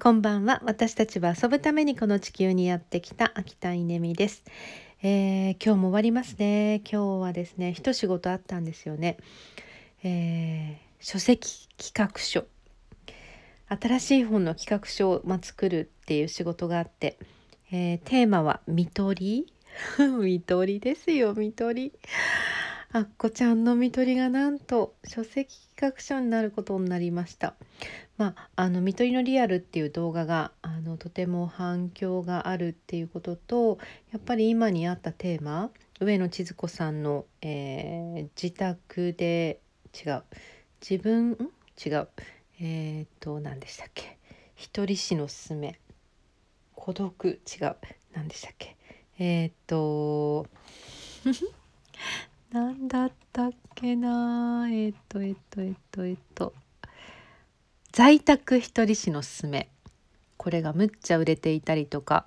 こんばんは。私たちは遊ぶためにこの地球にやってきた秋田稲美です、えー、今日も終わりますね。今日はですね一仕事あったんですよね、えー、書籍企画書。新しい本の企画書を、ま、作るっていう仕事があって、えー、テーマは「見取り」見取りですよ見取り。あっこちゃんの見取りがなんと書籍企画書になることになりました。まあ、あの「見取りのリアル」っていう動画があのとても反響があるっていうこととやっぱり今にあったテーマ上野千鶴子さんの、えー、自宅で違う自分違うえー、っと何でしたっけ？一人死のすすめ。孤独違う何でしたっけ？えー、っとだったっけな。えっ、とえっ、とえっ、とえっ、と。在宅一人史のすすめ。これがむっちゃ売れていたりとか。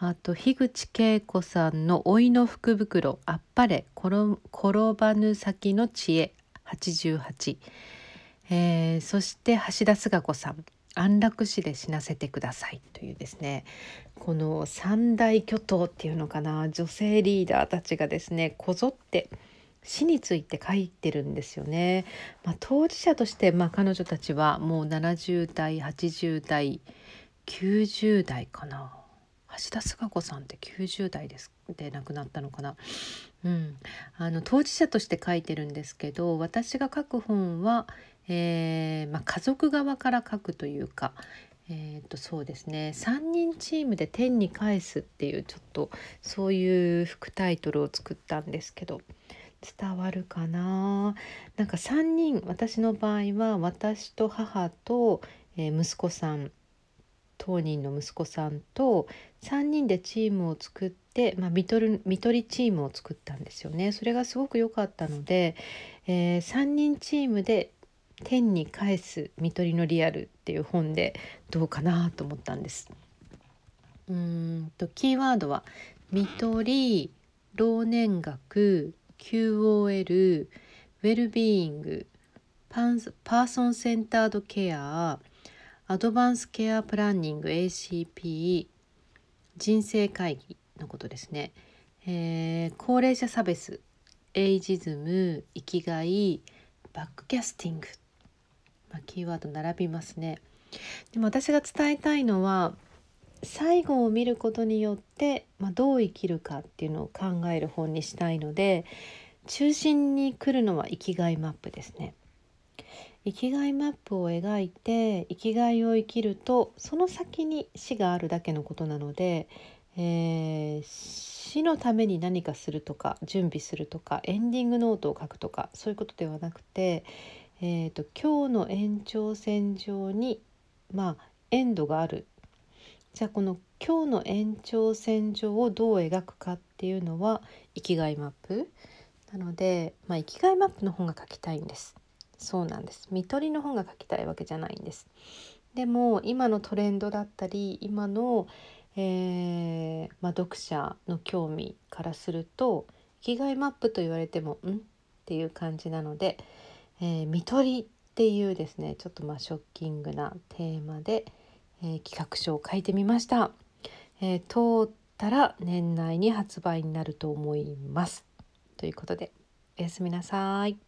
あと樋口恵子さんの「老いの福袋。あっぱれ転ばぬ先の知恵。88」えー、そして橋田壽賀子さん。安楽死で死なせてくださいというですね。この三大巨頭っていうのかな。女性リーダーたちがですねこぞって死について書いてるんですよね。まあ、当事者として、まあ、彼女たちはもう70代80代90代かな。橋田壽賀子さんって90代ですで亡くなったのかな、うん、あの当事者として書いてるんですけど私が書く本は、えーまあ、家族側から書くというか、えー、とそうですね。3人チームで天に返すっていうちょっとそういう副タイトルを作ったんですけど。伝わるかな？なんか3人私の場合は私と母と、えー、息子さん当人の息子さんと3人でチームを作って、まあ、見取る見取りチームを作ったんですよね。それがすごく良かったので、えー、3人チームで天に返す見取りのリアルっていう本でどうかなと思ったんです。うんとキーワードは見取り老年学 QOL ウェルビーイングパーソンセンタードケアアドバンスケアプランニング ACP 人生会議のことですね、えー、高齢者差別エイジズム生きがいバックキャスティング、まあ、キーワード並びますね。でも私が伝えたいのは最後を見ることによって、まあ、どう生きるかっていうのを考える本にしたいので中心に来るのは生きがいマップですね。生きがいマップを描いて生きがいを生きるとその先に死があるだけのことなので、えー、死のために何かするとか準備するとかエンディングノートを書くとかそういうことではなくて、えーと今日の延長線上にまあエンドがあるじゃあこの今日の延長線上をどう描くかっていうのは生きがいマップ。なので、まあ、生きがいマップの本が書きたいんです。そうなんです。見取りの本が書きたいわけじゃないんです。でも今のトレンドだったり今の、えー、まあ、読者の興味からすると生きがいマップと言われてもん？っていう感じなので、えー、見取りっていうですねちょっとまあショッキングなテーマで、えー、企画書を書いてみました、えー、通ったら年内に発売になると思います。ということでおやすみなさい。